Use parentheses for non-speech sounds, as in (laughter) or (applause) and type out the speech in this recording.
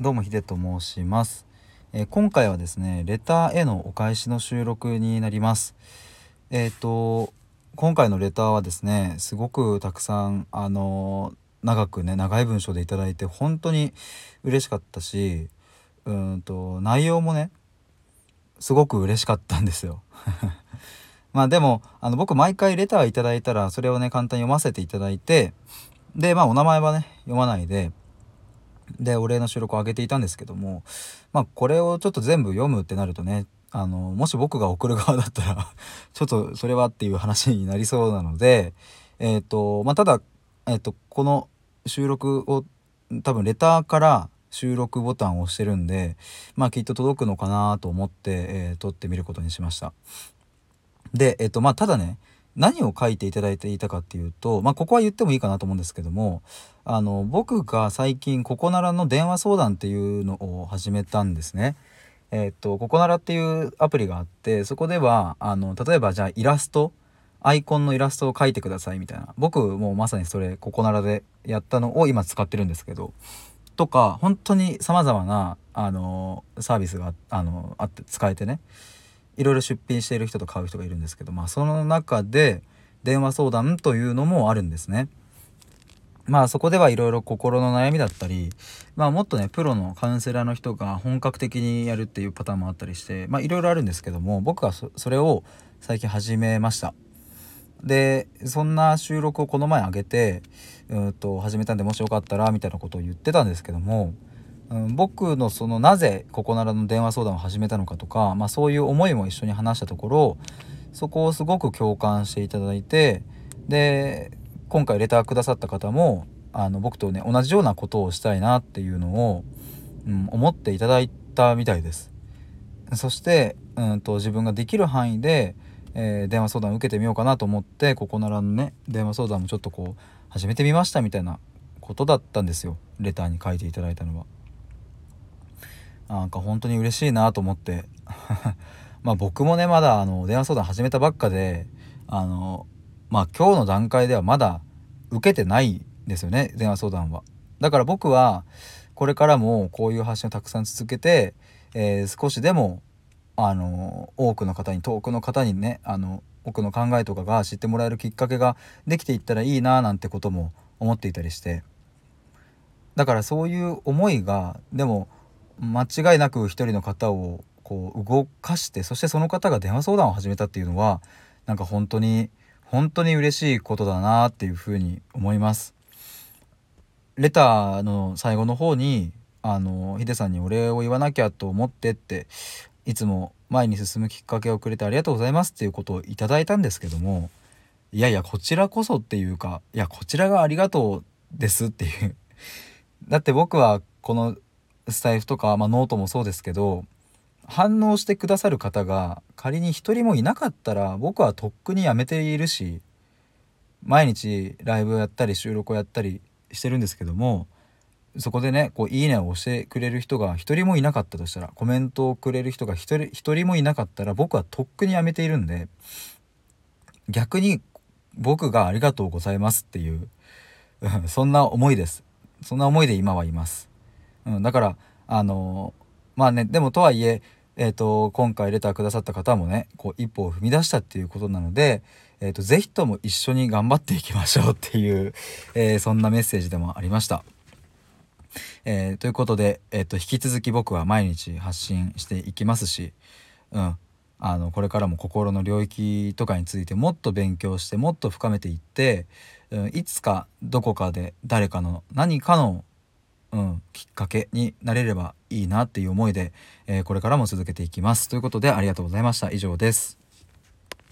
どうもヒデと申します、えー、今回はですねレターへのお返しの収録になります。えっ、ー、と今回のレターはですねすごくたくさんあの長くね長い文章で頂いて本当に嬉しかったしうんと内容もねすごく嬉しかったんですよ。(laughs) まあでもあの僕毎回レターいただいたらそれをね簡単に読ませていただいてでまあお名前はね読まないででお礼の収録を上げていたんですけどもまあこれをちょっと全部読むってなるとねあのもし僕が送る側だったら (laughs) ちょっとそれはっていう話になりそうなのでえっ、ー、とまあただえっ、ー、とこの収録を多分レターから収録ボタンを押してるんでまあきっと届くのかなと思って、えー、撮ってみることにしました。でえっ、とまあただね何を書いていただいていたかっていうと、まあ、ここは言ってもいいかなと思うんですけどもあの僕が最近ココナラの電話相談っていうのを始めたんですね。えっとココナラっていうアプリがあってそこではあの例えばじゃあイラストアイコンのイラストを描いてくださいみたいな僕もうまさにそれココナラでやったのを今使ってるんですけどとか本当にさまざまなあのサービスがあのあって使えてねいろいろ出品している人と買う人がいるんですけど、まあ、その中で電話相談というのもあるんですね。まあそこではいろいろ心の悩みだったり、まあもっとね、プロのカウンセラーの人が本格的にやるっていうパターンもあったりして、まあいろいろあるんですけども、僕はそれを最近始めました。で、そんな収録をこの前上げて、うんと始めたんでもしよかったらみたいなことを言ってたんですけども、うん、僕のそのなぜここならの電話相談を始めたのかとか、まあ、そういう思いも一緒に話したところそこをすごく共感していただいてで今回レターくださった方もあの僕とね同じようなことをしたいなっていうのを、うん、思っていただいたみたいです。そして、うんと、自分ができる範囲で、えー、電話相談を受けてみようかなと思ってここならのね電話相談もちょっとこう始めてみましたみたいなことだったんですよレターに書いていただいたのは。なんか本当に嬉しいなと思って (laughs) まあ僕もねまだあの電話相談始めたばっかであのまあ今日の段階ではまだ受けてないですよね電話相談は。だから僕はこれからもこういう発信をたくさん続けて、えー、少しでもあの多くの方に遠くの方にねあの僕の考えとかが知ってもらえるきっかけができていったらいいななんてことも思っていたりしてだからそういう思いがでも間違いなく一人の方をこう動かしてそしてその方が電話相談を始めたっていうのはなんか本当に本当に嬉しいことだなっていうふうに思います。レターの最後の方にあのヒデさんにお礼を言わなきゃと思ってっていつも前に進むきっかけをくれてありがとうございますっていうことをいただいたんですけどもいやいやこちらこそっていうかいやこちらがありがとうですっていうだって僕はこのスタエフとか、まあ、ノートもそうですけど反応してくださる方が仮に一人もいなかったら僕はとっくにやめているし毎日ライブをやったり収録をやったりしてるんですけどもそこでねこういいねを押してくれる人が一人もいなかったとしたらコメントをくれる人が一人一人もいなかったら僕はとっくにやめているんで逆に僕がありがとうございますっていう (laughs) そんな思いです。そんな思いで今はいます。うん、だからあのまあねでもとはいええーと、今回レターくださった方もねこう一歩を踏み出したっていうことなので、えーと、是非とも一緒に頑張っていきましょうっていう、えー、そんなメッセージでもありました。えー、ということで、えーと、引き続き僕は毎日発信していきますし、うん、あのこれからも心の領域とかについてもっと勉強してもっと深めていって、うん、いつかどこかで誰かの何かのうん、きっかけになれればいいなっていう思いで、えー、これからも続けていきます。ということでありがとうございました。以上です。